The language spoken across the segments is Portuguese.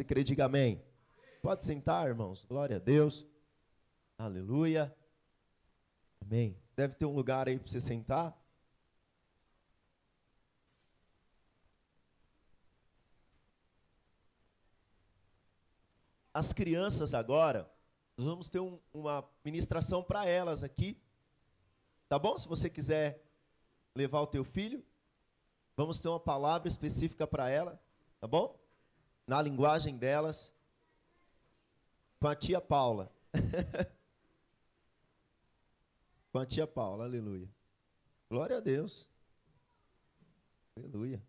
Você crê, diga amém. Pode sentar, irmãos. Glória a Deus. Aleluia. Amém. Deve ter um lugar aí para você sentar. As crianças agora, nós vamos ter um, uma ministração para elas aqui. Tá bom? Se você quiser levar o teu filho, vamos ter uma palavra específica para ela, tá bom? Na linguagem delas, com a tia Paula. com a tia Paula, aleluia. Glória a Deus. Aleluia.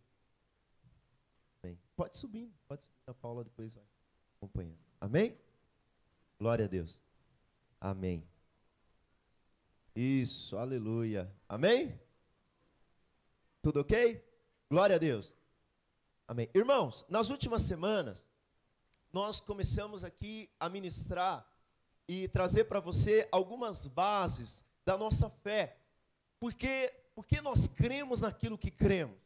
Bem, pode subir, pode subir. A Paula depois vai acompanhando. Amém? Glória a Deus. Amém. Isso, aleluia. Amém? Tudo ok? Glória a Deus. Amém. Irmãos, nas últimas semanas, nós começamos aqui a ministrar e trazer para você algumas bases da nossa fé. Porque, porque nós cremos naquilo que cremos.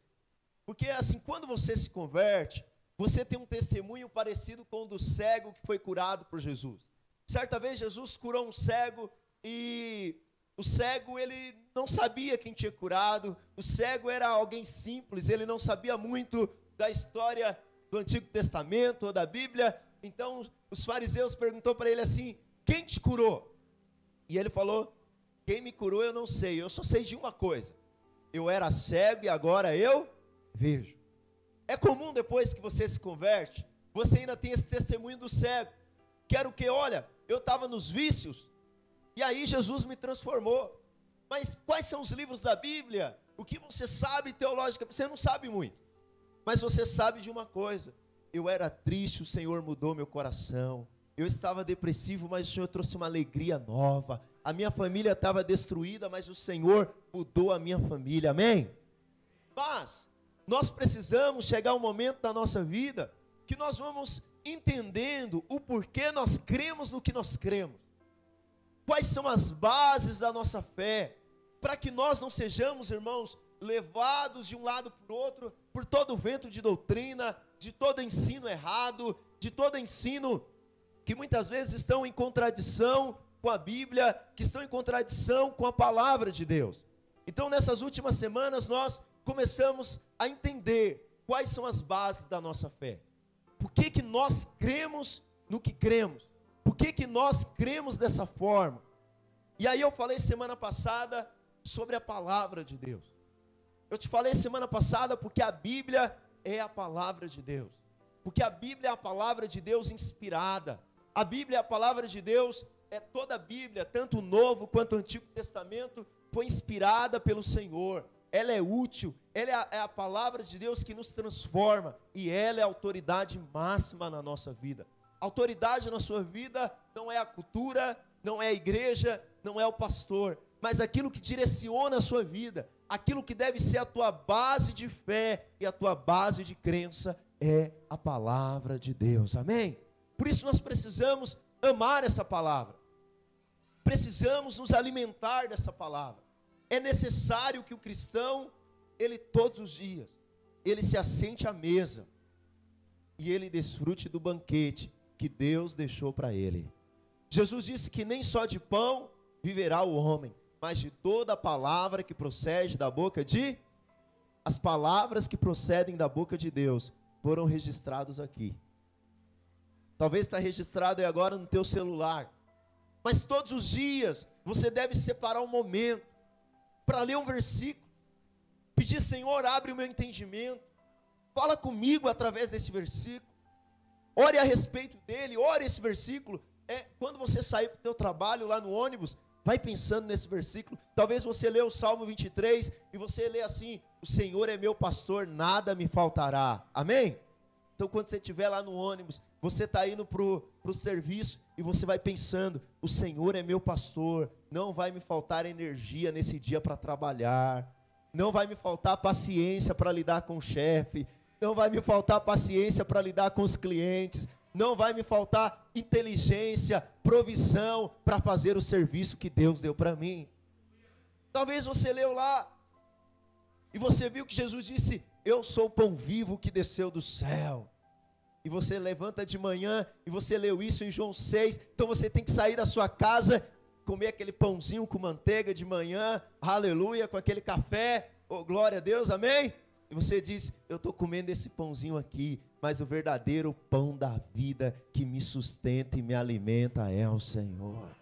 Porque assim, quando você se converte, você tem um testemunho parecido com o do cego que foi curado por Jesus. Certa vez Jesus curou um cego e o cego, ele não sabia quem tinha curado. O cego era alguém simples, ele não sabia muito da história do Antigo Testamento ou da Bíblia. Então, os fariseus perguntou para ele assim: "Quem te curou?" E ele falou: "Quem me curou eu não sei. Eu só sei de uma coisa. Eu era cego e agora eu vejo." É comum depois que você se converte, você ainda tem esse testemunho do cego. Quero que, olha, eu estava nos vícios, e aí Jesus me transformou. Mas quais são os livros da Bíblia? O que você sabe teológica? Você não sabe muito. Mas você sabe de uma coisa. Eu era triste, o Senhor mudou meu coração. Eu estava depressivo, mas o Senhor trouxe uma alegria nova. A minha família estava destruída, mas o Senhor mudou a minha família. Amém? Mas nós precisamos chegar um momento da nossa vida que nós vamos entendendo o porquê nós cremos no que nós cremos quais são as bases da nossa fé, para que nós não sejamos, irmãos, levados de um lado para o outro por todo vento de doutrina, de todo ensino errado, de todo ensino que muitas vezes estão em contradição com a Bíblia, que estão em contradição com a palavra de Deus. Então, nessas últimas semanas, nós começamos a entender quais são as bases da nossa fé. Por que, que nós cremos no que cremos? Por que, que nós cremos dessa forma? E aí eu falei semana passada sobre a palavra de Deus. Eu te falei semana passada porque a Bíblia é a palavra de Deus. Porque a Bíblia é a palavra de Deus inspirada. A Bíblia é a palavra de Deus, é toda a Bíblia, tanto o Novo quanto o Antigo Testamento, foi inspirada pelo Senhor. Ela é útil, ela é a, é a palavra de Deus que nos transforma e ela é a autoridade máxima na nossa vida. Autoridade na sua vida não é a cultura, não é a igreja, não é o pastor, mas aquilo que direciona a sua vida, aquilo que deve ser a tua base de fé e a tua base de crença é a palavra de Deus. Amém? Por isso nós precisamos amar essa palavra. Precisamos nos alimentar dessa palavra. É necessário que o cristão, ele todos os dias, ele se assente à mesa e ele desfrute do banquete que Deus deixou para ele. Jesus disse que nem só de pão viverá o homem, mas de toda palavra que procede da boca de as palavras que procedem da boca de Deus foram registrados aqui. Talvez está registrado aí agora no teu celular. Mas todos os dias você deve separar um momento para ler um versículo. Pedir, Senhor, abre o meu entendimento. Fala comigo através desse versículo. Ore a respeito dele, ore esse versículo. É, quando você sair para o teu trabalho lá no ônibus, vai pensando nesse versículo. Talvez você lê o Salmo 23 e você lê assim: O Senhor é meu pastor, nada me faltará. Amém? Então, quando você estiver lá no ônibus, você está indo para o serviço e você vai pensando: O Senhor é meu pastor, não vai me faltar energia nesse dia para trabalhar, não vai me faltar paciência para lidar com o chefe, não vai me faltar paciência para lidar com os clientes, não vai me faltar inteligência, provisão para fazer o serviço que Deus deu para mim. Talvez você leu lá e você viu que Jesus disse: Eu sou o pão vivo que desceu do céu. e você levanta de manhã e você leu isso em João 6, então você tem que sair da sua casa, comer aquele pãozinho com manteiga de manhã, aleluia, com aquele café, oh, glória a Deus, amém? E você diz: Eu estou comendo esse pãozinho aqui, mas o verdadeiro pão da vida que me sustenta e me alimenta é o Senhor.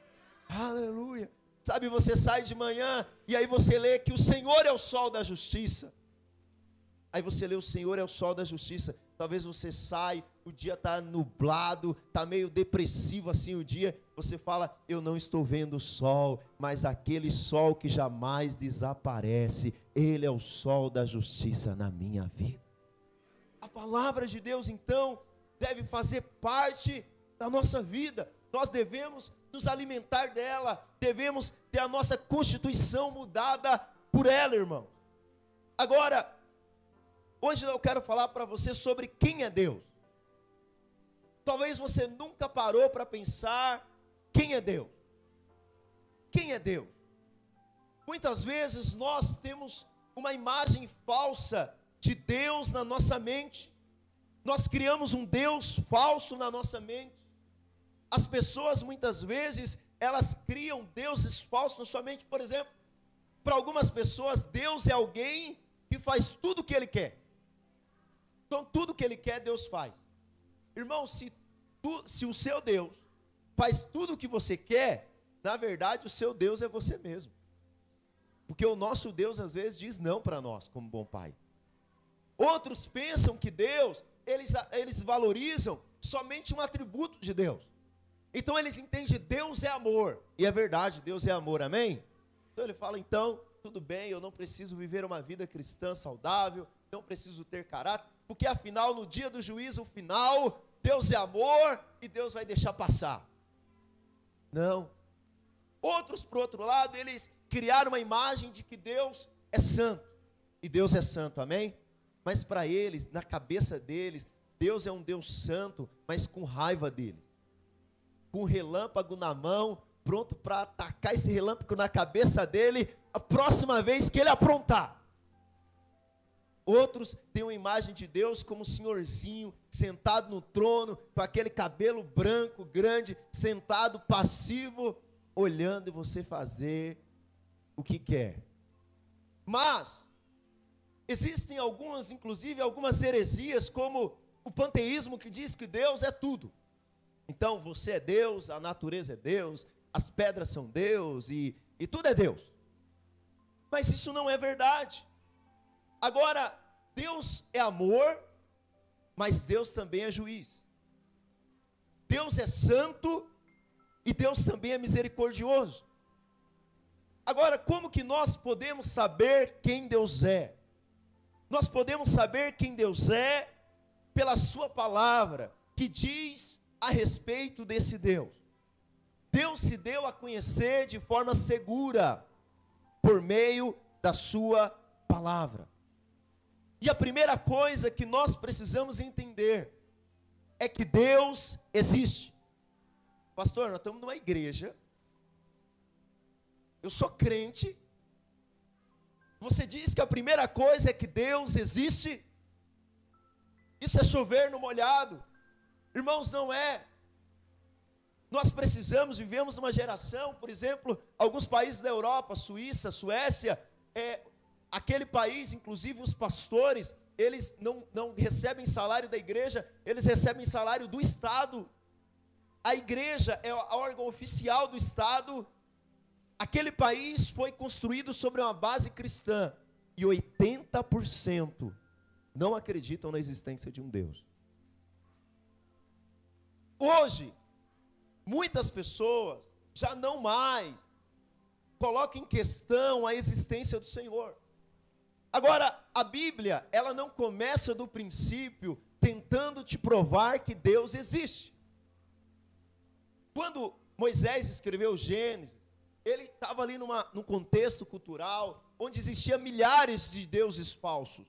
Aleluia. Sabe, você sai de manhã e aí você lê que o Senhor é o sol da justiça. Aí você lê o Senhor é o sol da justiça. Talvez você sai, o dia está nublado, está meio depressivo assim o dia. Você fala, eu não estou vendo o sol, mas aquele sol que jamais desaparece, ele é o sol da justiça na minha vida. Palavra de Deus, então, deve fazer parte da nossa vida. Nós devemos nos alimentar dela, devemos ter a nossa constituição mudada por ela, irmão. Agora, hoje eu quero falar para você sobre quem é Deus. Talvez você nunca parou para pensar quem é Deus. Quem é Deus? Muitas vezes nós temos uma imagem falsa de Deus na nossa mente. Nós criamos um Deus falso na nossa mente. As pessoas muitas vezes, elas criam deuses falsos na sua mente. Por exemplo, para algumas pessoas, Deus é alguém que faz tudo o que ele quer. Então, tudo que ele quer, Deus faz. Irmão, se, tu, se o seu Deus faz tudo o que você quer, na verdade, o seu Deus é você mesmo. Porque o nosso Deus, às vezes, diz não para nós, como bom pai. Outros pensam que Deus, eles, eles valorizam somente um atributo de Deus. Então eles entendem Deus é amor. E é verdade, Deus é amor, amém? Então ele fala, então, tudo bem, eu não preciso viver uma vida cristã saudável, não preciso ter caráter, porque afinal, no dia do juízo final, Deus é amor e Deus vai deixar passar. Não. Outros, por outro lado, eles criaram uma imagem de que Deus é santo. E Deus é santo, amém? Mas para eles, na cabeça deles, Deus é um Deus santo, mas com raiva deles com um relâmpago na mão, pronto para atacar esse relâmpago na cabeça dele a próxima vez que ele aprontar. Outros têm uma imagem de Deus como um senhorzinho sentado no trono, com aquele cabelo branco, grande, sentado, passivo, olhando você fazer o que quer. Mas, existem algumas, inclusive, algumas heresias, como o panteísmo que diz que Deus é tudo. Então você é Deus, a natureza é Deus, as pedras são Deus e, e tudo é Deus. Mas isso não é verdade. Agora, Deus é amor, mas Deus também é juiz. Deus é santo e Deus também é misericordioso. Agora, como que nós podemos saber quem Deus é? Nós podemos saber quem Deus é pela Sua palavra, que diz a respeito desse Deus. Deus se deu a conhecer de forma segura por meio da sua palavra. E a primeira coisa que nós precisamos entender é que Deus existe. Pastor, nós estamos numa igreja. Eu sou crente. Você diz que a primeira coisa é que Deus existe. Isso é chover no molhado. Irmãos, não é. Nós precisamos, vivemos numa geração, por exemplo, alguns países da Europa, Suíça, Suécia, é, aquele país, inclusive os pastores, eles não, não recebem salário da igreja, eles recebem salário do Estado. A igreja é a órgão oficial do Estado. Aquele país foi construído sobre uma base cristã e 80% não acreditam na existência de um Deus. Hoje, muitas pessoas já não mais colocam em questão a existência do Senhor. Agora, a Bíblia, ela não começa do princípio tentando te provar que Deus existe. Quando Moisés escreveu Gênesis, ele estava ali numa, num contexto cultural onde existia milhares de deuses falsos.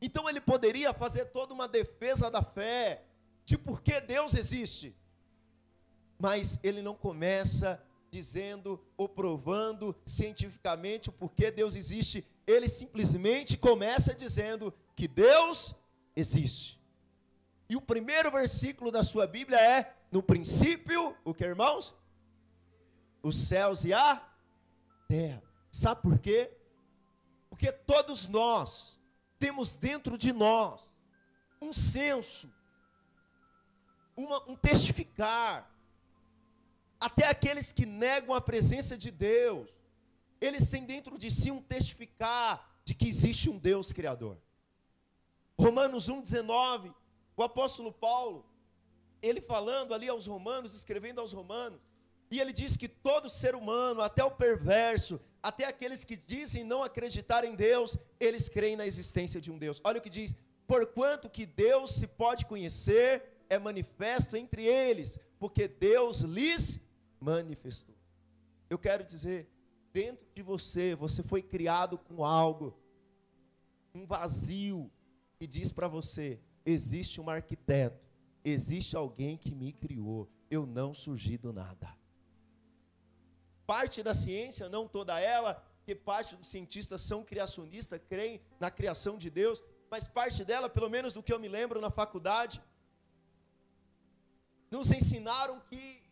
Então ele poderia fazer toda uma defesa da fé, de por que Deus existe. Mas ele não começa dizendo ou provando cientificamente o porquê Deus existe. Ele simplesmente começa dizendo que Deus existe. E o primeiro versículo da sua Bíblia é: No princípio, o que, irmãos? Os céus e a terra. Sabe por quê? Porque todos nós temos dentro de nós um senso, uma, um testificar. Até aqueles que negam a presença de Deus, eles têm dentro de si um testificar de que existe um Deus Criador. Romanos 1,19, o apóstolo Paulo, ele falando ali aos romanos, escrevendo aos romanos, e ele diz que todo ser humano, até o perverso, até aqueles que dizem não acreditar em Deus, eles creem na existência de um Deus. Olha o que diz: porquanto que Deus se pode conhecer, é manifesto entre eles, porque Deus lhes manifestou. Eu quero dizer, dentro de você, você foi criado com algo, um vazio, que diz para você: existe um arquiteto, existe alguém que me criou, eu não surgi do nada. Parte da ciência, não toda ela, porque parte dos cientistas são criacionistas, creem na criação de Deus, mas parte dela, pelo menos do que eu me lembro na faculdade, nos ensinaram que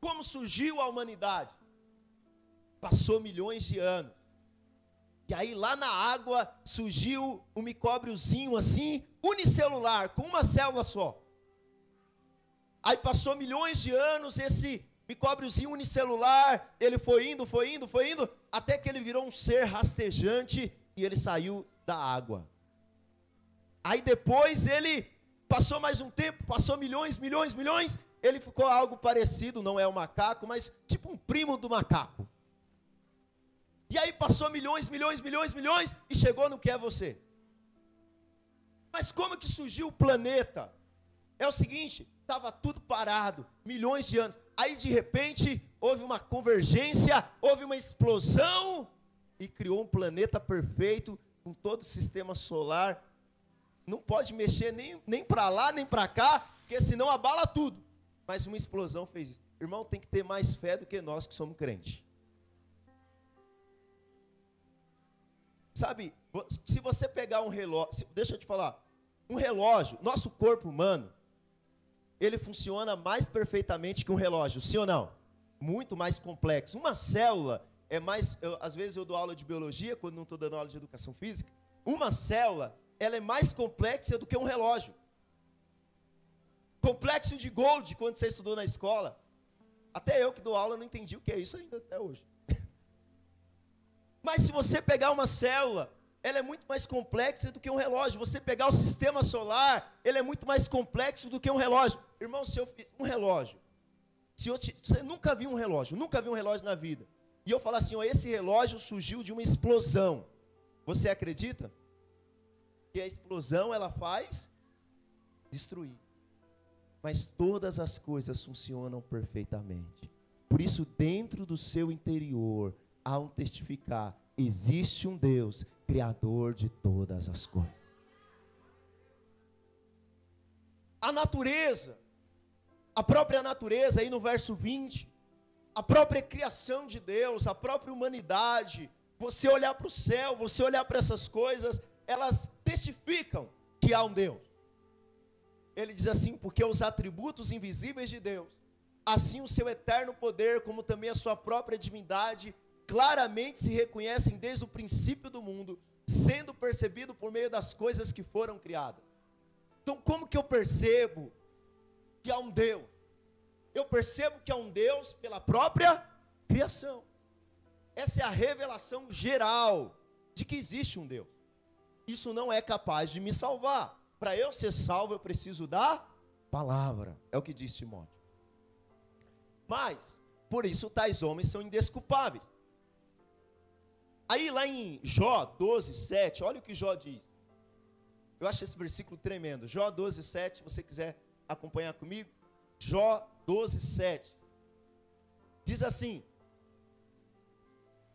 como surgiu a humanidade. Passou milhões de anos. E aí lá na água surgiu um micróbiozinho assim, unicelular, com uma célula só. Aí passou milhões de anos, esse micróbiozinho unicelular, ele foi indo, foi indo, foi indo, até que ele virou um ser rastejante e ele saiu da água. Aí depois ele passou mais um tempo, passou milhões, milhões, milhões, ele ficou algo parecido, não é o macaco, mas tipo um primo do macaco. E aí passou milhões, milhões, milhões, milhões e chegou no que é você. Mas como que surgiu o planeta? É o seguinte, estava tudo parado, milhões de anos. Aí de repente houve uma convergência, houve uma explosão e criou um planeta perfeito com todo o sistema solar. Não pode mexer nem, nem para lá nem para cá, porque senão abala tudo. Mas uma explosão fez isso. Irmão, tem que ter mais fé do que nós que somos crentes. Sabe, se você pegar um relógio, deixa eu te falar, um relógio, nosso corpo humano, ele funciona mais perfeitamente que um relógio, sim ou não? Muito mais complexo. Uma célula é mais, eu, às vezes eu dou aula de biologia quando não estou dando aula de educação física. Uma célula, ela é mais complexa do que um relógio. Complexo de Gold, quando você estudou na escola. Até eu que dou aula não entendi o que é isso ainda até hoje. Mas se você pegar uma célula, ela é muito mais complexa do que um relógio. Você pegar o sistema solar, ele é muito mais complexo do que um relógio. Irmão, se eu fiz um relógio, se eu te, você nunca viu um relógio, nunca viu um relógio na vida, e eu falar assim, ó, esse relógio surgiu de uma explosão. Você acredita? Que a explosão ela faz destruir. Mas todas as coisas funcionam perfeitamente. Por isso, dentro do seu interior, há um testificar: existe um Deus, Criador de todas as coisas. A natureza, a própria natureza, aí no verso 20, a própria criação de Deus, a própria humanidade, você olhar para o céu, você olhar para essas coisas, elas testificam que há um Deus. Ele diz assim: porque os atributos invisíveis de Deus, assim o seu eterno poder, como também a sua própria divindade, claramente se reconhecem desde o princípio do mundo, sendo percebido por meio das coisas que foram criadas. Então, como que eu percebo que há um Deus? Eu percebo que há um Deus pela própria criação. Essa é a revelação geral de que existe um Deus. Isso não é capaz de me salvar. Para eu ser salvo, eu preciso da palavra. É o que diz Timóteo. Mas, por isso, tais homens são indesculpáveis. Aí lá em Jó 12, 7, olha o que Jó diz. Eu acho esse versículo tremendo. Jó 12, 7, se você quiser acompanhar comigo. Jó 12, 7. Diz assim: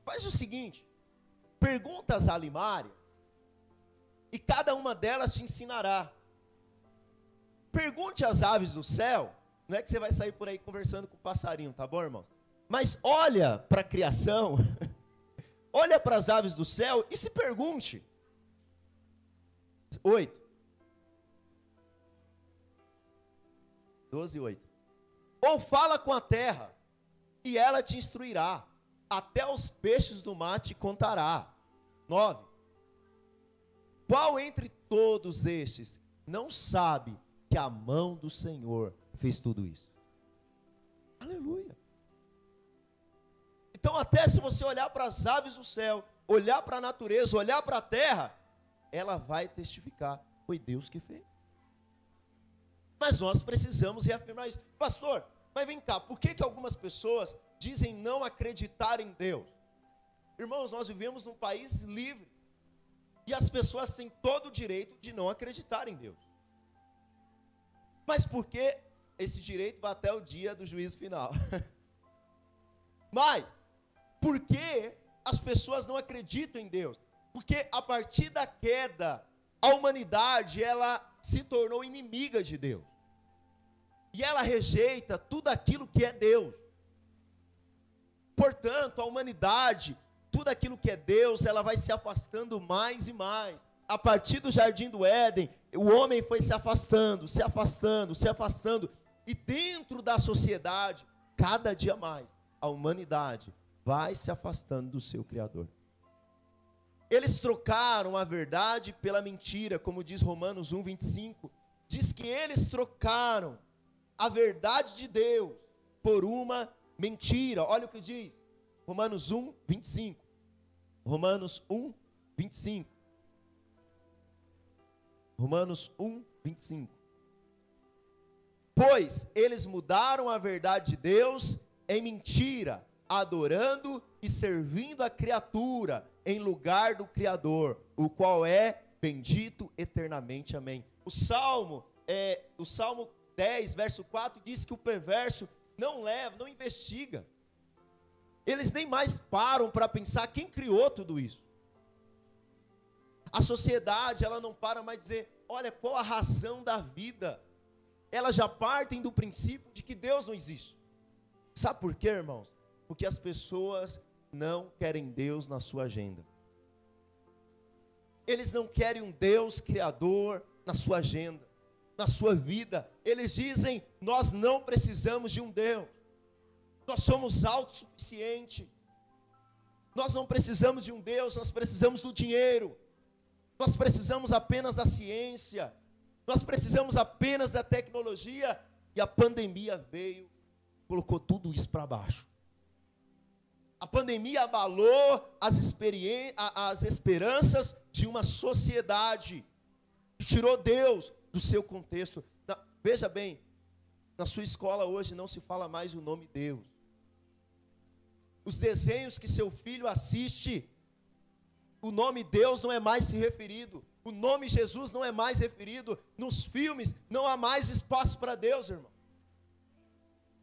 Faz o seguinte: pergunta às alimárias, e cada uma delas te ensinará. Pergunte às aves do céu, não é que você vai sair por aí conversando com o passarinho, tá bom, irmão? Mas olha para a criação olha para as aves do céu e se pergunte. Oito. 12, 8. Ou fala com a terra, e ela te instruirá, até os peixes do mar te contará. 9. Qual entre todos estes não sabe que a mão do Senhor fez tudo isso? Aleluia. Então, até se você olhar para as aves do céu, olhar para a natureza, olhar para a terra, ela vai testificar: foi Deus que fez. Mas nós precisamos reafirmar isso. Pastor, mas vem cá, por que, que algumas pessoas dizem não acreditar em Deus? Irmãos, nós vivemos num país livre. E as pessoas têm todo o direito de não acreditar em Deus. Mas por que esse direito vai até o dia do juízo final? Mas, por que as pessoas não acreditam em Deus? Porque a partir da queda, a humanidade, ela se tornou inimiga de Deus. E ela rejeita tudo aquilo que é Deus. Portanto, a humanidade, tudo aquilo que é Deus, ela vai se afastando mais e mais. A partir do jardim do Éden, o homem foi se afastando, se afastando, se afastando. E dentro da sociedade, cada dia mais, a humanidade vai se afastando do seu Criador. Eles trocaram a verdade pela mentira, como diz Romanos 1, 25. Diz que eles trocaram a verdade de Deus por uma mentira. Olha o que diz. Romanos 1, 25. Romanos 1, 25. Romanos 1, 25. Pois eles mudaram a verdade de Deus em mentira, adorando e servindo a criatura em lugar do Criador, o qual é bendito eternamente. Amém. O Salmo, é, o Salmo 10, verso 4 diz que o perverso não leva, não investiga. Eles nem mais param para pensar quem criou tudo isso. A sociedade, ela não para mais dizer, olha, qual a razão da vida? Elas já partem do princípio de que Deus não existe. Sabe por quê, irmãos? Porque as pessoas não querem Deus na sua agenda. Eles não querem um Deus criador na sua agenda, na sua vida. Eles dizem: nós não precisamos de um Deus. Nós somos autossuficientes. Nós não precisamos de um Deus, nós precisamos do dinheiro. Nós precisamos apenas da ciência. Nós precisamos apenas da tecnologia. E a pandemia veio, colocou tudo isso para baixo. A pandemia abalou as, as esperanças de uma sociedade. Tirou Deus do seu contexto. veja bem, na sua escola hoje não se fala mais o nome Deus. Os desenhos que seu filho assiste, o nome Deus não é mais se referido. O nome Jesus não é mais referido. Nos filmes não há mais espaço para Deus, irmão.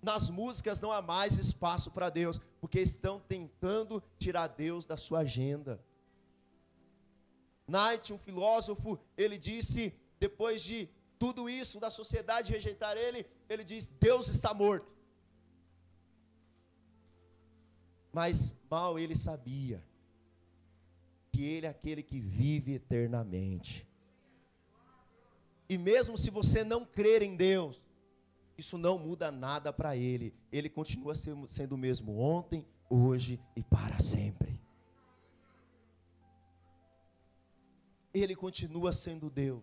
Nas músicas não há mais espaço para Deus, porque estão tentando tirar Deus da sua agenda. Knight, um filósofo, ele disse, depois de tudo isso, da sociedade rejeitar ele, ele diz: Deus está morto. Mas mal ele sabia que ele é aquele que vive eternamente. E mesmo se você não crer em Deus, isso não muda nada para ele. Ele continua sendo o mesmo ontem, hoje e para sempre. Ele continua sendo Deus.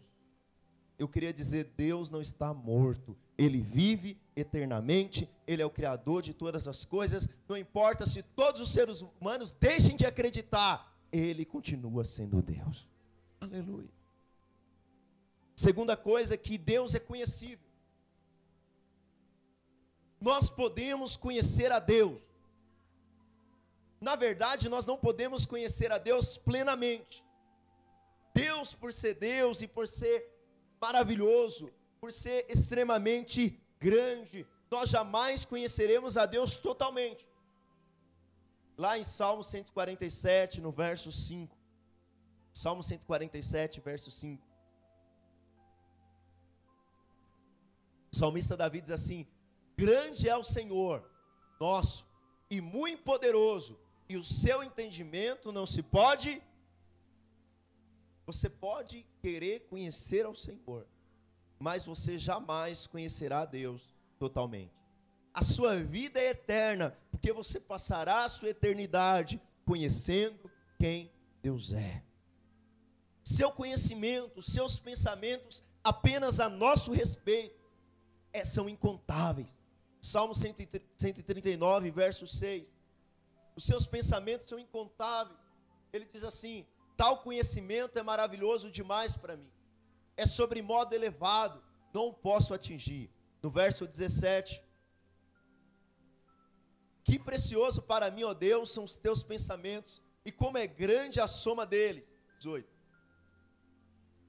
Eu queria dizer, Deus não está morto. Ele vive eternamente, ele é o criador de todas as coisas. Não importa se todos os seres humanos deixem de acreditar, ele continua sendo Deus. Aleluia. Segunda coisa é que Deus é conhecível nós podemos conhecer a Deus. Na verdade, nós não podemos conhecer a Deus plenamente. Deus, por ser Deus e por ser maravilhoso, por ser extremamente grande, nós jamais conheceremos a Deus totalmente. Lá em Salmo 147, no verso 5. Salmo 147, verso 5. O salmista Davi diz assim: Grande é o Senhor nosso e muito poderoso, e o seu entendimento não se pode. Você pode querer conhecer ao Senhor, mas você jamais conhecerá a Deus. totalmente. A sua vida é eterna, porque você passará a sua eternidade conhecendo quem Deus é. Seu conhecimento, seus pensamentos apenas a nosso respeito é, são incontáveis. Salmo 139, verso 6. Os seus pensamentos são incontáveis. Ele diz assim: Tal conhecimento é maravilhoso demais para mim. É sobre modo elevado, não posso atingir. No verso 17. Que precioso para mim, ó Deus, são os teus pensamentos, e como é grande a soma deles. 18.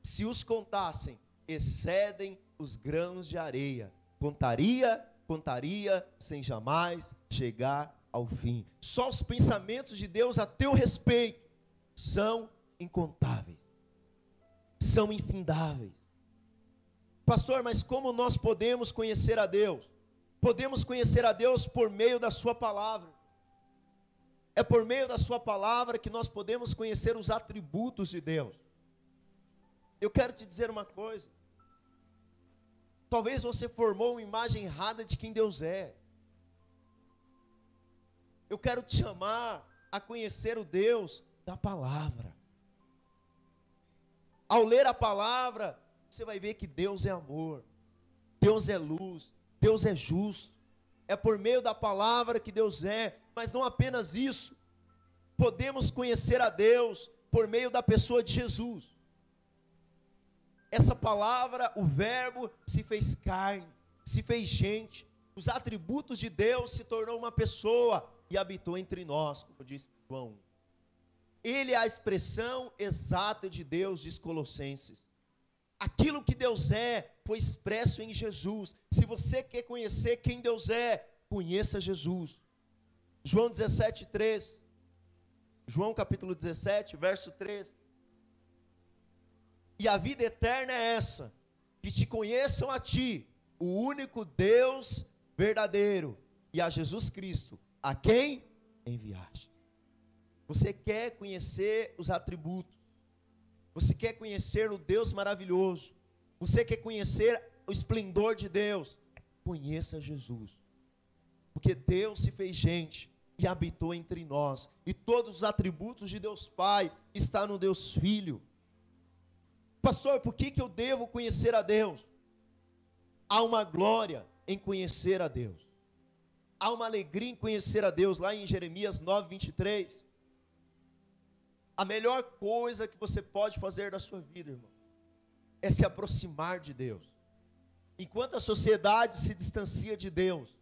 Se os contassem, excedem os grãos de areia. Contaria, contaria, sem jamais chegar ao fim. Só os pensamentos de Deus a teu respeito são incontáveis, são infindáveis. Pastor, mas como nós podemos conhecer a Deus? Podemos conhecer a Deus por meio da Sua palavra. É por meio da Sua palavra que nós podemos conhecer os atributos de Deus. Eu quero te dizer uma coisa. Talvez você formou uma imagem errada de quem Deus é. Eu quero te chamar a conhecer o Deus da palavra. Ao ler a palavra, você vai ver que Deus é amor, Deus é luz, Deus é justo. É por meio da palavra que Deus é, mas não apenas isso. Podemos conhecer a Deus por meio da pessoa de Jesus. Essa palavra, o Verbo, se fez carne, se fez gente. Os atributos de Deus se tornou uma pessoa e habitou entre nós, como diz João. Ele é a expressão exata de Deus, diz Colossenses. Aquilo que Deus é foi expresso em Jesus. Se você quer conhecer quem Deus é, conheça Jesus. João 17, 3. João capítulo 17, verso 3. E a vida eterna é essa: que te conheçam a ti, o único Deus verdadeiro, e a Jesus Cristo, a quem enviaste. Você quer conhecer os atributos, você quer conhecer o Deus maravilhoso, você quer conhecer o esplendor de Deus, conheça Jesus, porque Deus se fez gente e habitou entre nós, e todos os atributos de Deus Pai estão no Deus Filho. Pastor, por que, que eu devo conhecer a Deus? Há uma glória em conhecer a Deus. Há uma alegria em conhecer a Deus, lá em Jeremias 9, 23. A melhor coisa que você pode fazer da sua vida, irmão, é se aproximar de Deus. Enquanto a sociedade se distancia de Deus,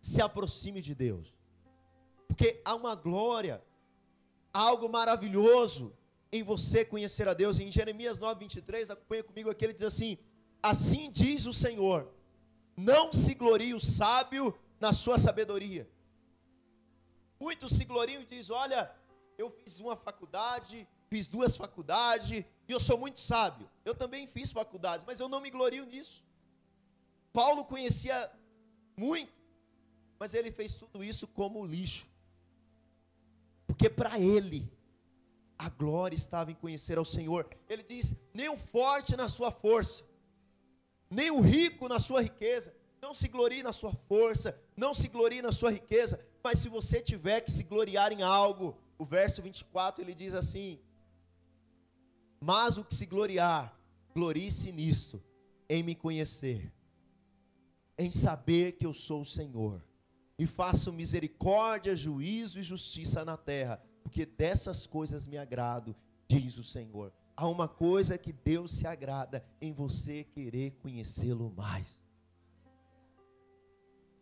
se aproxime de Deus. Porque há uma glória, algo maravilhoso em você conhecer a Deus. Em Jeremias 9, 23, acompanha comigo aqui, ele diz assim: Assim diz o Senhor, não se glorie o sábio na sua sabedoria. Muitos se gloriam e dizem: Olha, eu fiz uma faculdade, fiz duas faculdades, e eu sou muito sábio. Eu também fiz faculdades, mas eu não me glorio nisso. Paulo conhecia muito, mas ele fez tudo isso como lixo. Porque para ele, a glória estava em conhecer ao Senhor. Ele diz: nem o forte na sua força, nem o rico na sua riqueza. Não se glorie na sua força, não se glorie na sua riqueza, mas se você tiver que se gloriar em algo, o verso 24 ele diz assim: Mas o que se gloriar, glorie-se nisto, em me conhecer, em saber que eu sou o Senhor, e faço misericórdia, juízo e justiça na terra, porque dessas coisas me agrado, diz o Senhor. Há uma coisa que Deus se agrada em você querer conhecê-lo mais.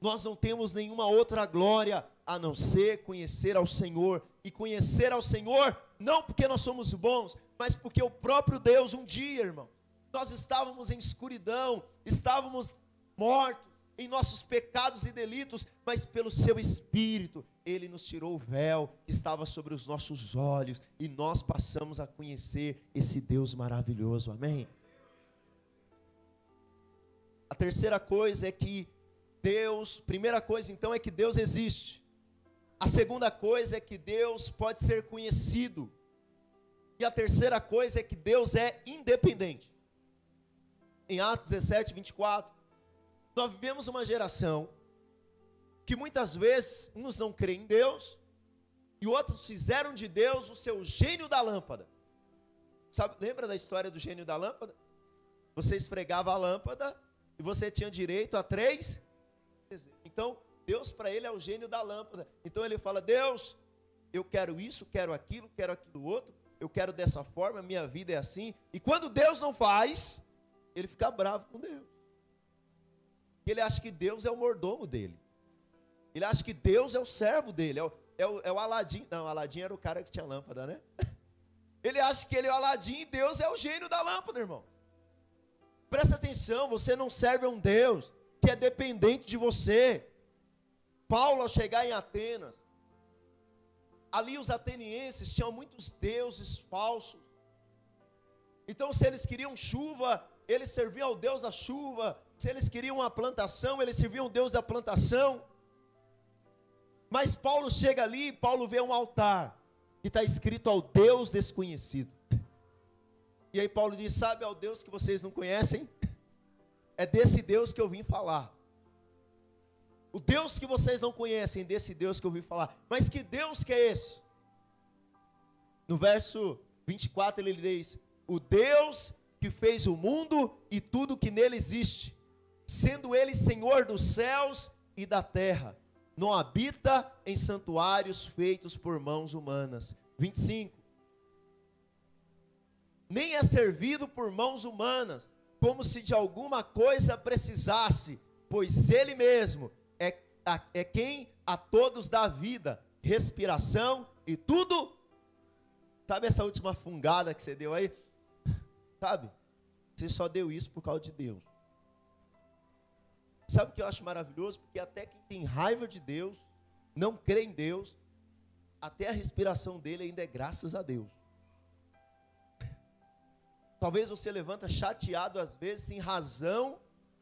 Nós não temos nenhuma outra glória a não ser conhecer ao Senhor. E conhecer ao Senhor, não porque nós somos bons, mas porque o próprio Deus, um dia, irmão, nós estávamos em escuridão, estávamos mortos em nossos pecados e delitos, mas pelo seu Espírito, Ele nos tirou o véu que estava sobre os nossos olhos, e nós passamos a conhecer esse Deus maravilhoso, amém? A terceira coisa é que Deus, primeira coisa então é que Deus existe. A segunda coisa é que Deus pode ser conhecido. E a terceira coisa é que Deus é independente. Em Atos 17, 24, Nós vivemos uma geração que muitas vezes uns não creem em Deus e outros fizeram de Deus o seu gênio da lâmpada. Sabe, lembra da história do gênio da lâmpada? Você esfregava a lâmpada e você tinha direito a três. Então, Deus para ele é o gênio da lâmpada. Então ele fala: Deus, eu quero isso, quero aquilo, quero aquilo outro, eu quero dessa forma, minha vida é assim. E quando Deus não faz, ele fica bravo com Deus. Ele acha que Deus é o mordomo dele. Ele acha que Deus é o servo dele, é o, é o, é o Aladim. Não, Aladim era o cara que tinha lâmpada, né? Ele acha que ele é o Aladim e Deus é o gênio da lâmpada, irmão. Presta atenção, você não serve a um Deus que é dependente de você. Paulo, ao chegar em Atenas, ali os atenienses tinham muitos deuses falsos. Então, se eles queriam chuva, eles serviam ao Deus da chuva. Se eles queriam uma plantação, eles serviam ao Deus da plantação. Mas Paulo chega ali, e Paulo vê um altar que está escrito ao Deus desconhecido. E aí Paulo diz: Sabe ao Deus que vocês não conhecem? É desse Deus que eu vim falar. O Deus que vocês não conhecem, desse Deus que eu ouvi falar. Mas que Deus que é esse? No verso 24 ele diz: O Deus que fez o mundo e tudo que nele existe, sendo ele Senhor dos céus e da terra, não habita em santuários feitos por mãos humanas. 25. Nem é servido por mãos humanas, como se de alguma coisa precisasse, pois ele mesmo é quem a todos dá vida, respiração e tudo. Sabe essa última fungada que você deu aí? Sabe? Você só deu isso por causa de Deus. Sabe o que eu acho maravilhoso? Porque até quem tem raiva de Deus, não crê em Deus, até a respiração dele ainda é graças a Deus. Talvez você levanta chateado às vezes em razão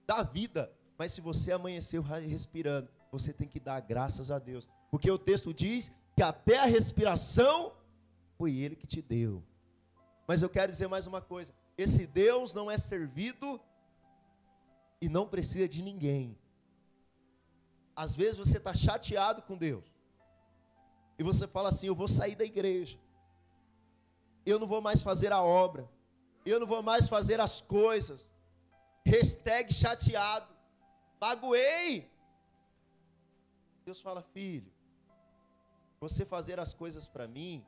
da vida, mas se você amanheceu respirando, você tem que dar graças a Deus. Porque o texto diz que até a respiração foi Ele que te deu. Mas eu quero dizer mais uma coisa: esse Deus não é servido e não precisa de ninguém. Às vezes você está chateado com Deus. E você fala assim: Eu vou sair da igreja. Eu não vou mais fazer a obra. Eu não vou mais fazer as coisas. Hashtag chateado. Magoei. Deus fala, filho, você fazer as coisas para mim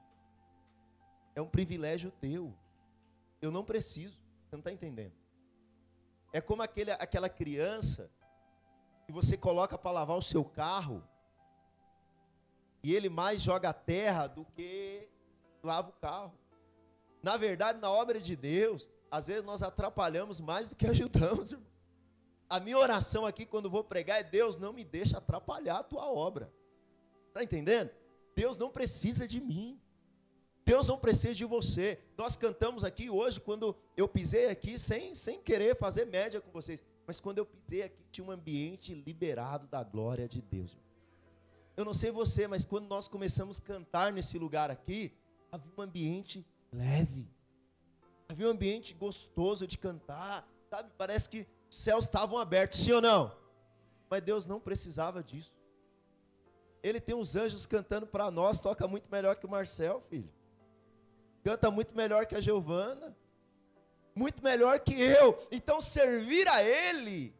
é um privilégio teu. Eu não preciso. Você não está entendendo? É como aquele, aquela criança que você coloca para lavar o seu carro e ele mais joga terra do que lava o carro. Na verdade, na obra de Deus, às vezes nós atrapalhamos mais do que ajudamos, irmão. A minha oração aqui quando vou pregar é: Deus, não me deixa atrapalhar a tua obra. Está entendendo? Deus não precisa de mim. Deus não precisa de você. Nós cantamos aqui hoje, quando eu pisei aqui, sem, sem querer fazer média com vocês, mas quando eu pisei aqui, tinha um ambiente liberado da glória de Deus. Eu não sei você, mas quando nós começamos a cantar nesse lugar aqui, havia um ambiente leve, havia um ambiente gostoso de cantar, sabe? Parece que os céus estavam abertos, sim ou não? Mas Deus não precisava disso. Ele tem os anjos cantando para nós, toca muito melhor que o Marcel, filho. Canta muito melhor que a Giovana. Muito melhor que eu. Então servir a Ele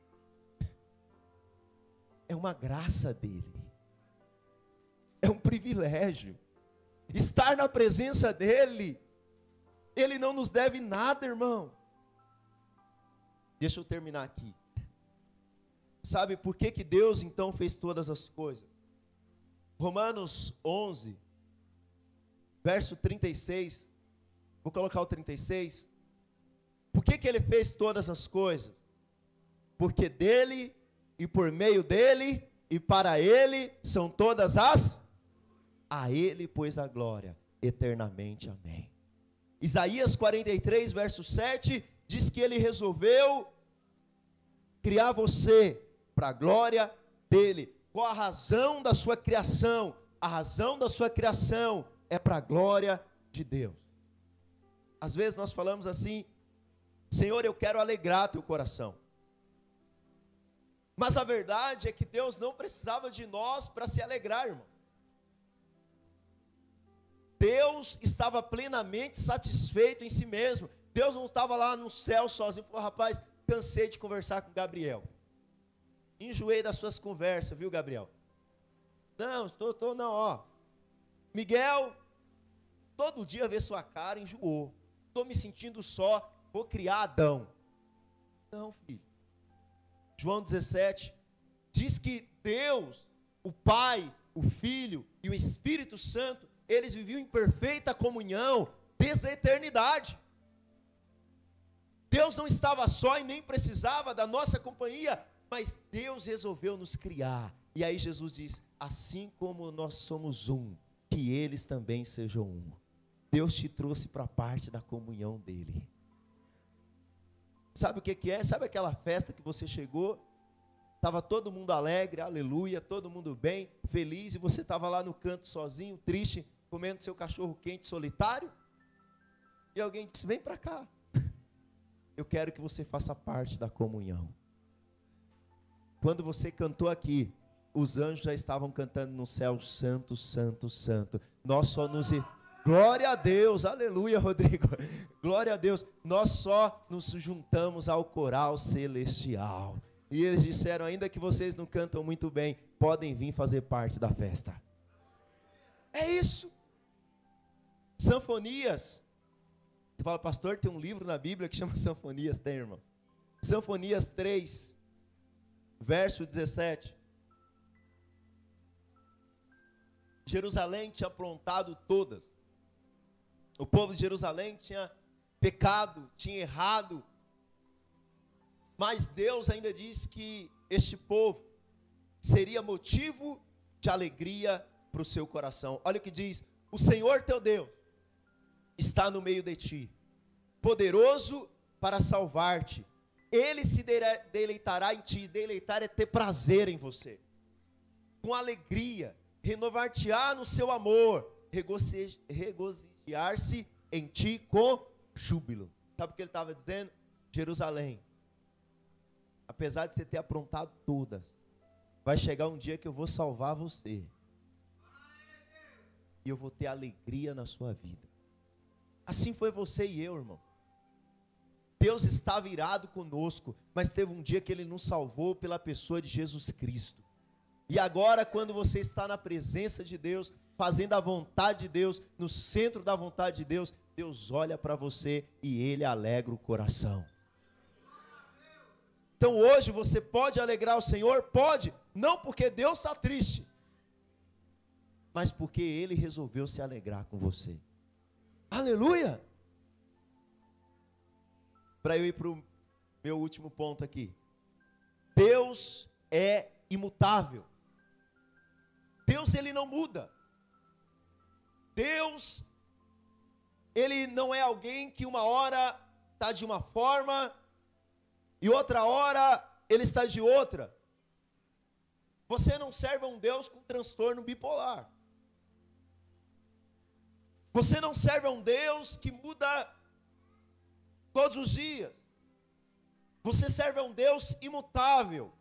é uma graça dele. É um privilégio. Estar na presença dele. Ele não nos deve nada, irmão. Deixa eu terminar aqui. Sabe por que, que Deus então fez todas as coisas? Romanos 11, verso 36. Vou colocar o 36. Por que, que ele fez todas as coisas? Porque dele e por meio dele e para ele são todas as. A ele, pois, a glória eternamente. Amém. Isaías 43, verso 7 diz que ele resolveu criar você para a glória dele. Qual a razão da sua criação? A razão da sua criação é para a glória de Deus. Às vezes nós falamos assim: Senhor, eu quero alegrar teu coração. Mas a verdade é que Deus não precisava de nós para se alegrar, irmão. Deus estava plenamente satisfeito em si mesmo. Deus não estava lá no céu sozinho. Falou, rapaz, cansei de conversar com Gabriel. Enjoei das suas conversas, viu, Gabriel? Não, estou, estou, não, ó. Miguel, todo dia vê sua cara, enjoou. Estou me sentindo só, vou criar Adão. Não, filho. João 17 diz que Deus, o Pai, o Filho e o Espírito Santo, eles viviam em perfeita comunhão desde a eternidade. Deus não estava só e nem precisava da nossa companhia, mas Deus resolveu nos criar. E aí Jesus diz: assim como nós somos um, que eles também sejam um. Deus te trouxe para parte da comunhão dele. Sabe o que, que é? Sabe aquela festa que você chegou, estava todo mundo alegre, aleluia, todo mundo bem, feliz, e você estava lá no canto sozinho, triste, comendo seu cachorro quente solitário? E alguém disse: Vem para cá. Eu quero que você faça parte da comunhão. Quando você cantou aqui, os anjos já estavam cantando no céu: Santo, Santo, Santo. Nós só nos. Glória a Deus, aleluia, Rodrigo. Glória a Deus. Nós só nos juntamos ao coral celestial. E eles disseram: ainda que vocês não cantam muito bem, podem vir fazer parte da festa. É isso. Sanfonias. Você fala, pastor, tem um livro na Bíblia que chama Sanfonias, tem, irmãos. Sanfonias 3, verso 17. Jerusalém tinha aprontado todas. O povo de Jerusalém tinha pecado, tinha errado. Mas Deus ainda diz que este povo seria motivo de alegria para o seu coração. Olha o que diz: O Senhor teu Deus está no meio de ti, poderoso para salvar-te. Ele se deleitará em ti, deleitar é ter prazer em você, com alegria, renovar-te-á no seu amor, regozijar-se em ti com júbilo. Sabe o que ele estava dizendo? Jerusalém, apesar de você ter aprontado todas, vai chegar um dia que eu vou salvar você. E eu vou ter alegria na sua vida. Assim foi você e eu, irmão. Deus estava irado conosco, mas teve um dia que Ele nos salvou pela pessoa de Jesus Cristo. E agora, quando você está na presença de Deus, fazendo a vontade de Deus, no centro da vontade de Deus, Deus olha para você e Ele alegra o coração. Então hoje você pode alegrar o Senhor? Pode, não porque Deus está triste, mas porque Ele resolveu se alegrar com você. Aleluia! Para eu ir para o meu último ponto aqui. Deus é imutável. Deus ele não muda. Deus ele não é alguém que uma hora está de uma forma e outra hora ele está de outra. Você não serve a um Deus com transtorno bipolar. Você não serve a um Deus que muda todos os dias. Você serve a um Deus imutável.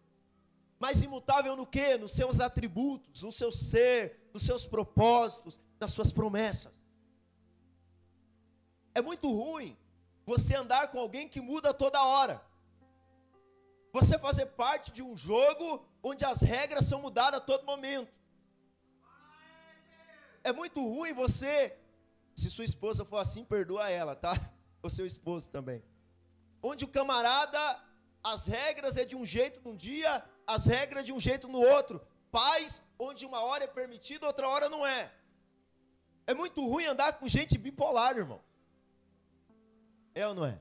Mas imutável no que? Nos seus atributos, no seu ser, nos seus propósitos, nas suas promessas. É muito ruim você andar com alguém que muda toda hora. Você fazer parte de um jogo onde as regras são mudadas a todo momento. É muito ruim você se sua esposa for assim, perdoa ela, tá? O seu esposo também. Onde o camarada, as regras é de um jeito num dia, as regras de um jeito no outro. Paz, onde uma hora é permitido, outra hora não é. É muito ruim andar com gente bipolar, irmão. É ou não é?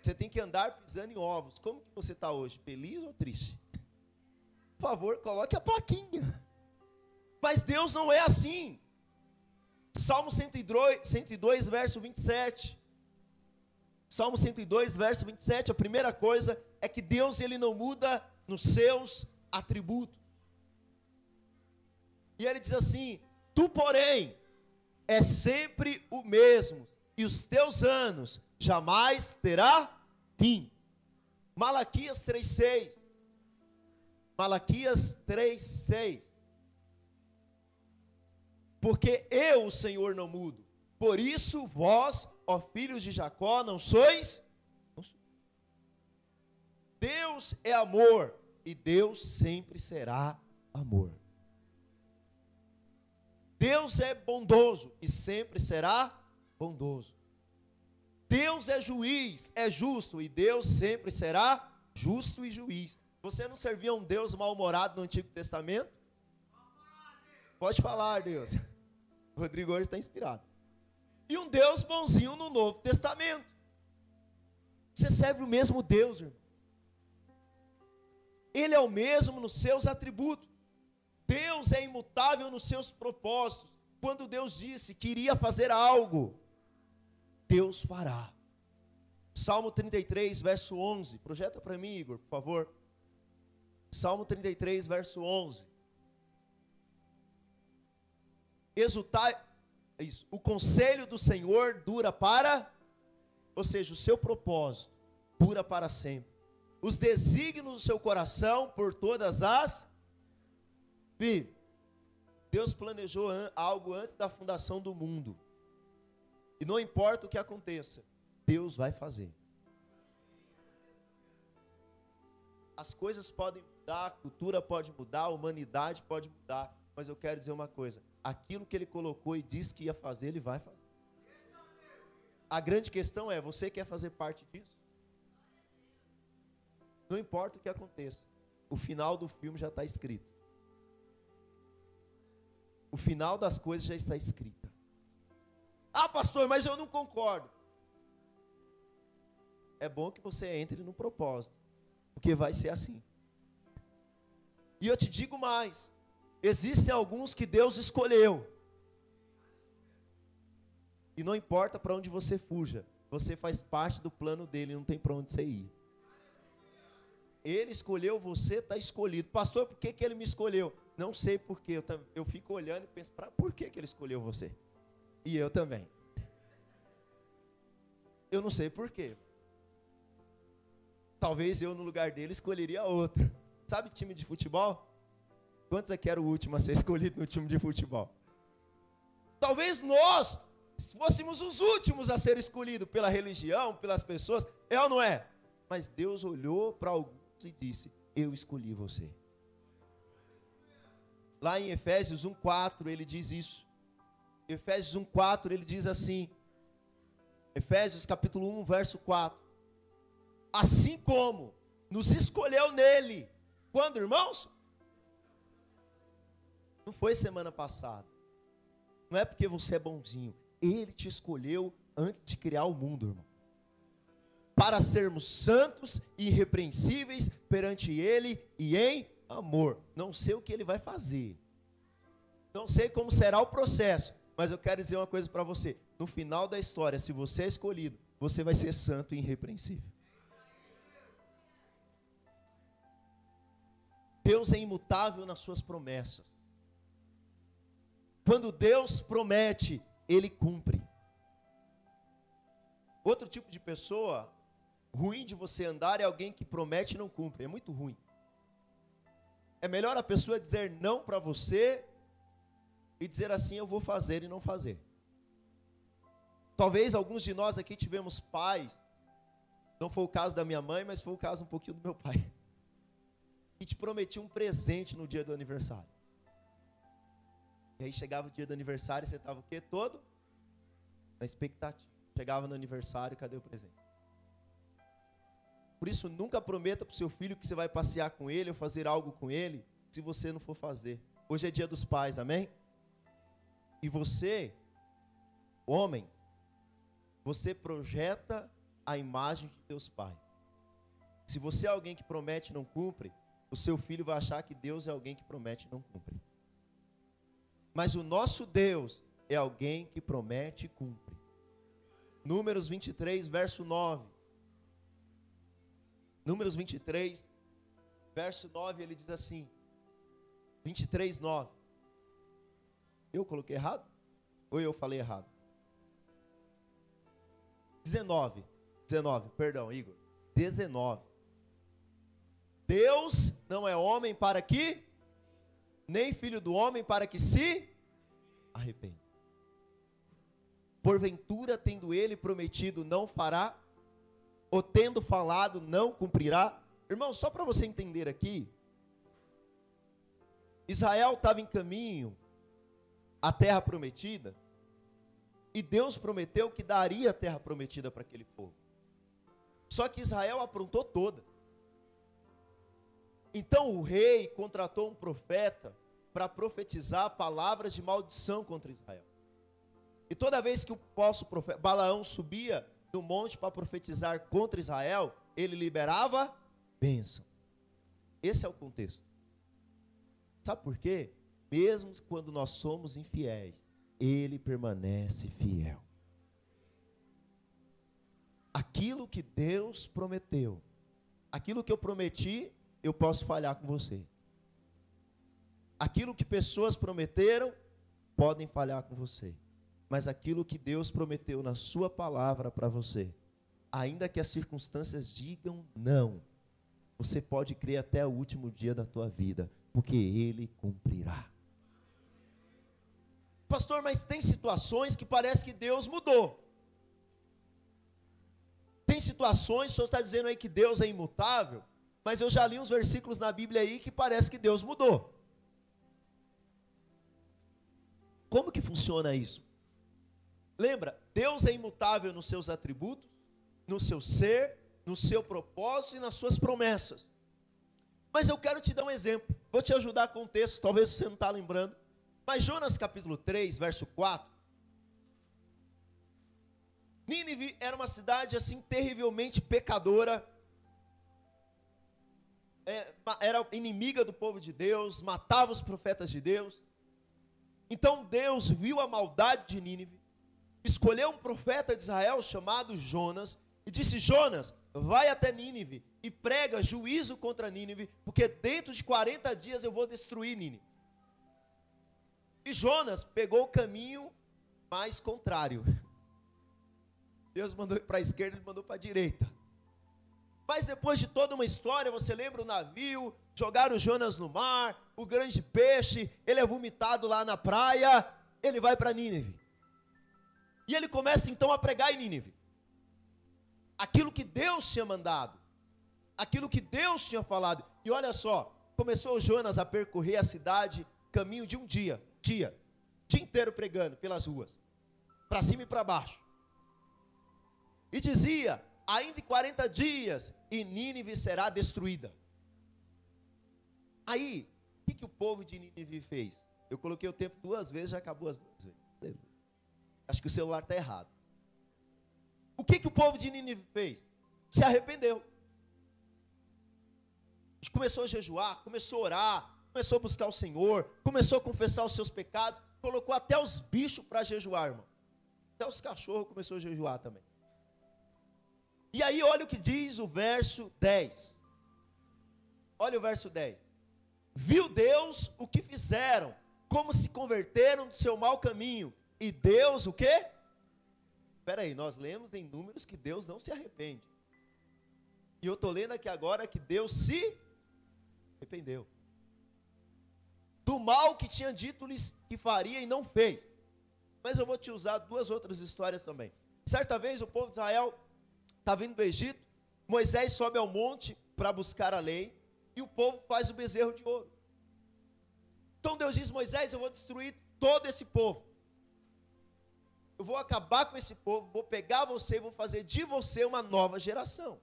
Você tem que andar pisando em ovos. Como que você está hoje? Feliz ou triste? Por favor, coloque a plaquinha. Mas Deus não é assim. Salmo 102, 102, verso 27. Salmo 102, verso 27, a primeira coisa é que Deus ele não muda nos seus atributos. E ele diz assim: Tu, porém, é sempre o mesmo, e os teus anos jamais terá fim. Malaquias 3:6. Malaquias 3, 6. Porque eu, o Senhor, não mudo. Por isso, vós, ó filhos de Jacó, não sois. Deus é amor e Deus sempre será amor. Deus é bondoso e sempre será bondoso. Deus é juiz, é justo e Deus sempre será justo e juiz. Você não servia um Deus mal-humorado no Antigo Testamento? Pode falar, Deus. Rodrigo hoje está inspirado. E um Deus bonzinho no Novo Testamento. Você serve o mesmo Deus, irmão. Ele é o mesmo nos seus atributos. Deus é imutável nos seus propósitos. Quando Deus disse que iria fazer algo, Deus fará. Salmo 33, verso 11. Projeta para mim, Igor, por favor. Salmo 33, verso 11. Exultai, isso, o conselho do Senhor dura para, ou seja, o seu propósito dura para sempre. Os desígnios do seu coração por todas as Filho, Deus planejou algo antes da fundação do mundo. E não importa o que aconteça, Deus vai fazer. As coisas podem mudar, a cultura pode mudar, a humanidade pode mudar, mas eu quero dizer uma coisa: aquilo que ele colocou e disse que ia fazer, ele vai fazer. A grande questão é: você quer fazer parte disso? Não importa o que aconteça, o final do filme já está escrito. O final das coisas já está escrita. Ah, pastor, mas eu não concordo. É bom que você entre no propósito, porque vai ser assim. E eu te digo mais: existem alguns que Deus escolheu. E não importa para onde você fuja, você faz parte do plano dele, não tem para onde você ir. Ele escolheu você, está escolhido. Pastor, por que, que ele me escolheu? Não sei porquê. Eu, eu fico olhando e penso, pra, por que, que ele escolheu você? E eu também. Eu não sei porquê. Talvez eu, no lugar dele, escolheria outro. Sabe time de futebol? Quantos aqui era o último a ser escolhido no time de futebol? Talvez nós fôssemos os últimos a ser escolhidos pela religião, pelas pessoas. É ou não é? Mas Deus olhou para alguns e disse: Eu escolhi você. Lá em Efésios 1:4 ele diz isso. Efésios 1:4 ele diz assim: Efésios capítulo 1, verso 4. Assim como nos escolheu nele. Quando, irmãos? Não foi semana passada. Não é porque você é bonzinho. Ele te escolheu antes de criar o mundo, irmão. Para sermos santos e irrepreensíveis perante Ele e em amor. Não sei o que ele vai fazer. Não sei como será o processo. Mas eu quero dizer uma coisa para você. No final da história, se você é escolhido, você vai ser santo e irrepreensível. Deus é imutável nas suas promessas. Quando Deus promete, Ele cumpre. Outro tipo de pessoa ruim de você andar é alguém que promete e não cumpre. É muito ruim. É melhor a pessoa dizer não para você e dizer assim: eu vou fazer e não fazer. Talvez alguns de nós aqui tivemos pais, não foi o caso da minha mãe, mas foi o caso um pouquinho do meu pai, que te prometia um presente no dia do aniversário. E aí chegava o dia do aniversário e você estava o quê? Todo? Na expectativa. Chegava no aniversário, cadê o presente? Por isso, nunca prometa para o seu filho que você vai passear com ele ou fazer algo com ele, se você não for fazer. Hoje é dia dos pais, amém? E você, homens, você projeta a imagem de Deus Pai. Se você é alguém que promete e não cumpre, o seu filho vai achar que Deus é alguém que promete e não cumpre. Mas o nosso Deus é alguém que promete e cumpre. Números 23, verso 9. Números 23, verso 9, ele diz assim: 23, 9. Eu coloquei errado? Ou eu falei errado? 19, 19, perdão, Igor. 19. Deus não é homem para que, nem filho do homem para que se arrependa. Porventura, tendo ele prometido, não fará, ou tendo falado, não cumprirá. Irmão, só para você entender aqui, Israel estava em caminho à terra prometida, e Deus prometeu que daria a terra prometida para aquele povo. Só que Israel aprontou toda. Então o rei contratou um profeta para profetizar palavras de maldição contra Israel. E toda vez que o falso profeta Balaão subia do monte para profetizar contra Israel, ele liberava bênção. Esse é o contexto. Sabe por quê? Mesmo quando nós somos infiéis, ele permanece fiel. Aquilo que Deus prometeu, aquilo que eu prometi, eu posso falhar com você. Aquilo que pessoas prometeram, podem falhar com você. Mas aquilo que Deus prometeu na Sua palavra para você, ainda que as circunstâncias digam não, você pode crer até o último dia da tua vida, porque Ele cumprirá. Pastor, mas tem situações que parece que Deus mudou. Tem situações, o senhor está dizendo aí que Deus é imutável, mas eu já li uns versículos na Bíblia aí que parece que Deus mudou. Como que funciona isso? Lembra, Deus é imutável nos seus atributos, no seu ser, no seu propósito e nas suas promessas. Mas eu quero te dar um exemplo, vou te ajudar com o texto, talvez você não está lembrando. Mas Jonas capítulo 3, verso 4. Nínive era uma cidade assim terrivelmente pecadora. É, era inimiga do povo de Deus, matava os profetas de Deus. Então Deus viu a maldade de Nínive, escolheu um profeta de Israel chamado Jonas e disse: Jonas, vai até Nínive e prega juízo contra Nínive, porque dentro de 40 dias eu vou destruir Nínive. E Jonas pegou o caminho mais contrário. Deus mandou para a esquerda, ele mandou para a direita. Mas depois de toda uma história, você lembra o navio, jogaram Jonas no mar, o grande peixe, ele é vomitado lá na praia, ele vai para Nínive. E ele começa então a pregar em Nínive. Aquilo que Deus tinha mandado, aquilo que Deus tinha falado. E olha só, começou Jonas a percorrer a cidade caminho de um dia dia, dia inteiro pregando pelas ruas, para cima e para baixo. E dizia: ainda em 40 dias, e Nínive será destruída. Aí, o que, que o povo de Nínive fez? Eu coloquei o tempo duas vezes, já acabou as duas vezes. Acho que o celular está errado. O que, que o povo de Nínive fez? Se arrependeu. Começou a jejuar, começou a orar, começou a buscar o Senhor, começou a confessar os seus pecados, colocou até os bichos para jejuar, irmão. Até os cachorros começou a jejuar também. E aí, olha o que diz o verso 10. Olha o verso 10. Viu Deus o que fizeram, como se converteram do seu mau caminho. E Deus o quê? Espera aí, nós lemos em números que Deus não se arrepende. E eu estou lendo aqui agora que Deus se arrependeu do mal que tinha dito-lhes que faria e não fez. Mas eu vou te usar duas outras histórias também. Certa vez o povo de Israel está vindo do Egito, Moisés sobe ao monte para buscar a lei, e o povo faz o bezerro de ouro. Então Deus diz: Moisés, eu vou destruir todo esse povo. Eu vou acabar com esse povo, vou pegar você e vou fazer de você uma nova geração.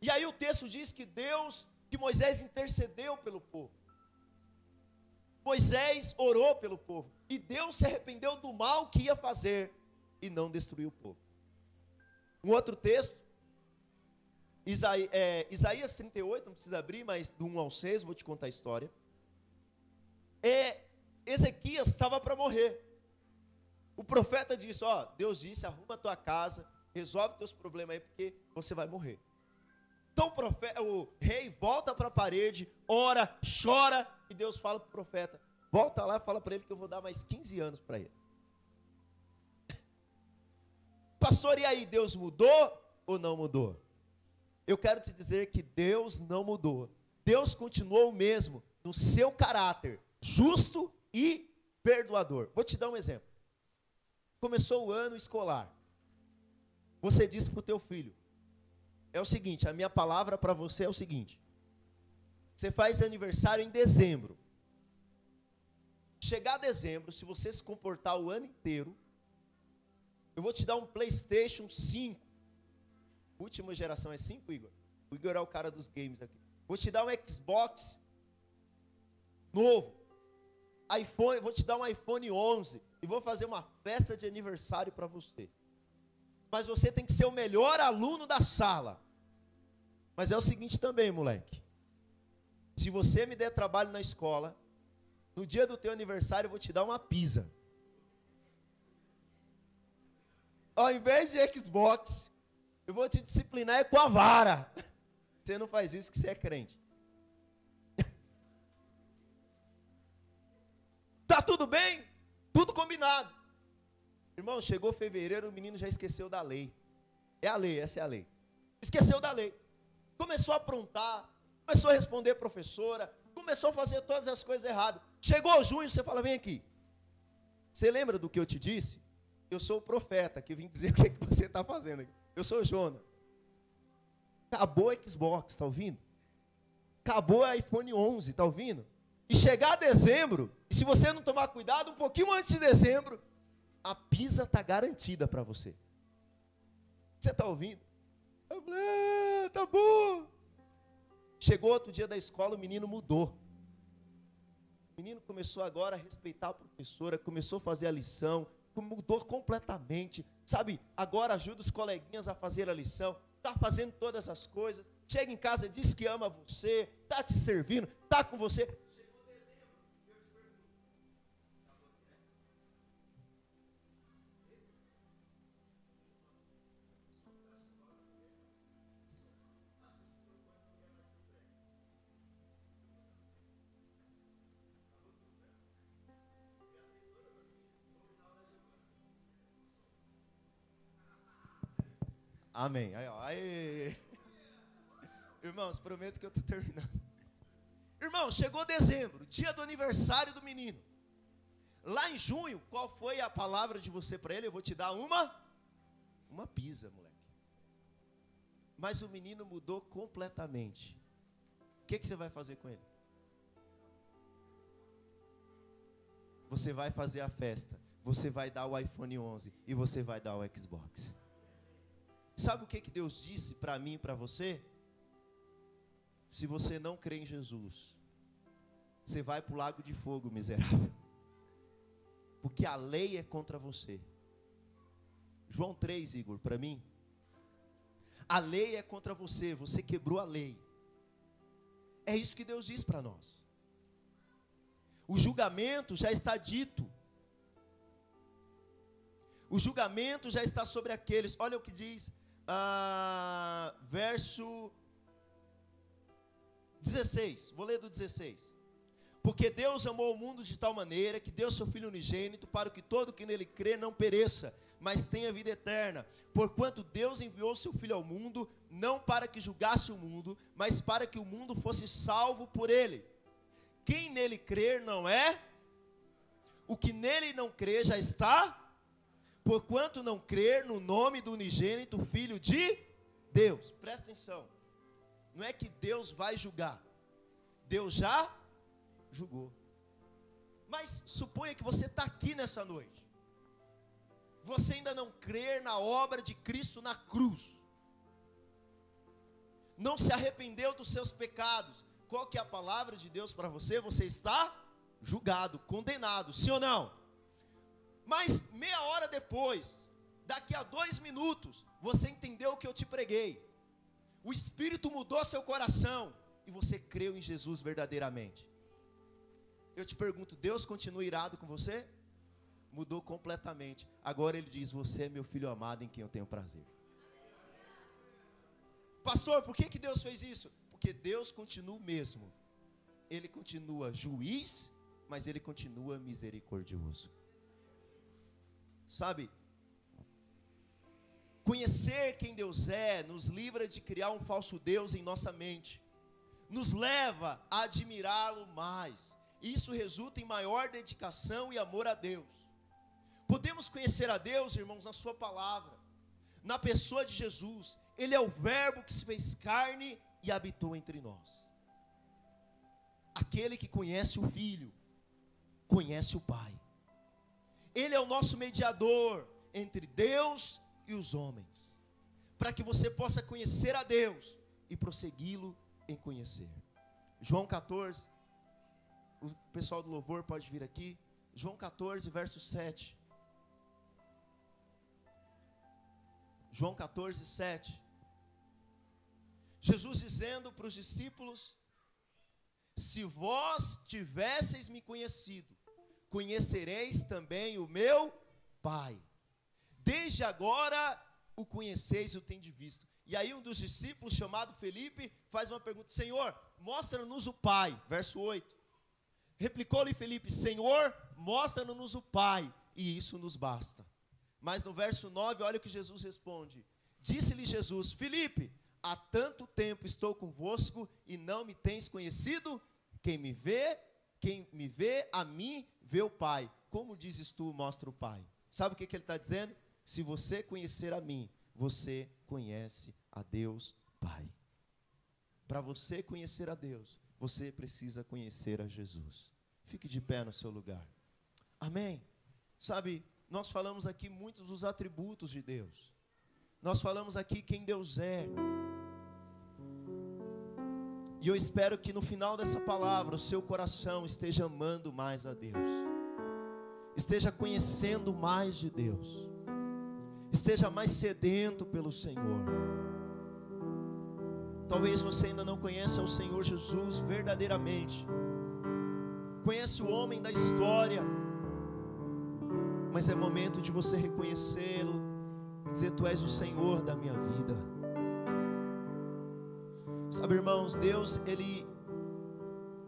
E aí o texto diz que Deus, que Moisés intercedeu pelo povo. Moisés orou pelo povo e Deus se arrependeu do mal que ia fazer e não destruiu o povo. Um outro texto, Isaías, é, Isaías 38, não precisa abrir, mas do 1 ao 6, vou te contar a história. É, Ezequias estava para morrer. O profeta disse: Ó, Deus disse, arruma a tua casa, resolve teus problemas aí, porque você vai morrer. Então o, profeta, o rei volta para a parede, ora, chora, e Deus fala para o profeta: volta lá e fala para ele que eu vou dar mais 15 anos para ele. Pastor, e aí, Deus mudou ou não mudou? eu quero te dizer que Deus não mudou. Deus continuou o mesmo no seu caráter, justo e perdoador. Vou te dar um exemplo. Começou o ano escolar. Você disse para o teu filho: é o seguinte, a minha palavra para você é o seguinte: você faz aniversário em dezembro. Chegar dezembro, se você se comportar o ano inteiro, eu vou te dar um PlayStation 5. Última geração é 5, Igor? O Igor é o cara dos games aqui. Vou te dar um Xbox novo. iPhone, vou te dar um iPhone 11 e vou fazer uma festa de aniversário para você. Mas você tem que ser o melhor aluno da sala. Mas é o seguinte também, moleque. Se você me der trabalho na escola, no dia do teu aniversário eu vou te dar uma pizza. Ao invés de Xbox, eu vou te disciplinar com a vara. Você não faz isso que você é crente. Tá tudo bem? Tudo combinado. Irmão, chegou fevereiro, o menino já esqueceu da lei. É a lei, essa é a lei. Esqueceu da lei. Começou a aprontar, começou a responder professora, começou a fazer todas as coisas erradas. Chegou junho, você fala: vem aqui. Você lembra do que eu te disse? Eu sou o profeta que vim dizer o que, é que você está fazendo aqui. Eu sou Jonas. Acabou o Xbox, está ouvindo? Acabou o iPhone 11, está ouvindo? E chegar dezembro, e se você não tomar cuidado, um pouquinho antes de dezembro, a pizza está garantida para você. Você está ouvindo? Eu falei, ah, tá bom. Chegou outro dia da escola, o menino mudou. O menino começou agora a respeitar a professora, começou a fazer a lição, mudou completamente. Sabe, agora ajuda os coleguinhas a fazer a lição, está fazendo todas as coisas. Chega em casa, diz que ama você, está te servindo, está com você. Amém. Aí, ó. Irmãos, prometo que eu estou terminando. Irmão, chegou dezembro, dia do aniversário do menino. Lá em junho, qual foi a palavra de você para ele? Eu vou te dar uma uma pizza, moleque. Mas o menino mudou completamente. O que, que você vai fazer com ele? Você vai fazer a festa. Você vai dar o iPhone 11 e você vai dar o Xbox. Sabe o que, que Deus disse para mim e para você? Se você não crê em Jesus, você vai para o lago de fogo, miserável. Porque a lei é contra você. João 3, Igor, para mim. A lei é contra você, você quebrou a lei. É isso que Deus diz para nós. O julgamento já está dito. O julgamento já está sobre aqueles. Olha o que diz ah, verso 16. Vou ler do 16. Porque Deus amou o mundo de tal maneira que deu seu Filho unigênito para que todo que nele crê não pereça, mas tenha vida eterna. Porquanto Deus enviou seu Filho ao mundo, não para que julgasse o mundo, mas para que o mundo fosse salvo por ele. Quem nele crer não é, o que nele não crê já está porquanto não crer no nome do unigênito Filho de Deus. Presta atenção. Não é que Deus vai julgar. Deus já julgou. Mas suponha que você está aqui nessa noite. Você ainda não crer na obra de Cristo na cruz. Não se arrependeu dos seus pecados. Qual que é a palavra de Deus para você? Você está julgado, condenado, sim ou não? Mas meia hora depois, daqui a dois minutos, você entendeu o que eu te preguei. O Espírito mudou seu coração e você creu em Jesus verdadeiramente. Eu te pergunto, Deus continua irado com você? Mudou completamente. Agora ele diz: Você é meu filho amado em quem eu tenho prazer. Pastor, por que, que Deus fez isso? Porque Deus continua o mesmo. Ele continua juiz, mas ele continua misericordioso. Sabe? Conhecer quem Deus é nos livra de criar um falso Deus em nossa mente, nos leva a admirá-lo mais. Isso resulta em maior dedicação e amor a Deus. Podemos conhecer a Deus, irmãos, na Sua palavra, na pessoa de Jesus. Ele é o Verbo que se fez carne e habitou entre nós. Aquele que conhece o Filho, conhece o Pai. Ele é o nosso mediador entre Deus e os homens, para que você possa conhecer a Deus e prossegui-lo em conhecer. João 14, o pessoal do louvor pode vir aqui. João 14, verso 7. João 14, 7. Jesus dizendo para os discípulos: Se vós tivesseis me conhecido, conhecereis também o meu Pai. Desde agora o conheceis e o tendes visto. E aí um dos discípulos, chamado Felipe, faz uma pergunta: Senhor, mostra-nos o Pai. Verso 8. Replicou-lhe Felipe: Senhor, mostra-nos o Pai, e isso nos basta. Mas no verso 9, olha o que Jesus responde: Disse-lhe Jesus: Felipe, há tanto tempo estou convosco e não me tens conhecido? Quem me vê, quem me vê a mim, vê o Pai. Como dizes tu, mostra o Pai. Sabe o que, que ele está dizendo? Se você conhecer a mim, você conhece a Deus Pai. Para você conhecer a Deus, você precisa conhecer a Jesus. Fique de pé no seu lugar. Amém. Sabe, nós falamos aqui muitos dos atributos de Deus. Nós falamos aqui quem Deus é. E eu espero que no final dessa palavra o seu coração esteja amando mais a Deus, esteja conhecendo mais de Deus, esteja mais sedento pelo Senhor. Talvez você ainda não conheça o Senhor Jesus verdadeiramente, conhece o homem da história, mas é momento de você reconhecê-lo, dizer: Tu és o Senhor da minha vida. Sabe, irmãos, Deus, Ele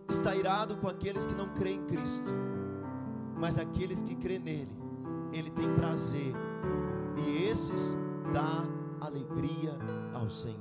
está irado com aqueles que não creem em Cristo, mas aqueles que creem nele, Ele tem prazer, e esses dá alegria ao Senhor.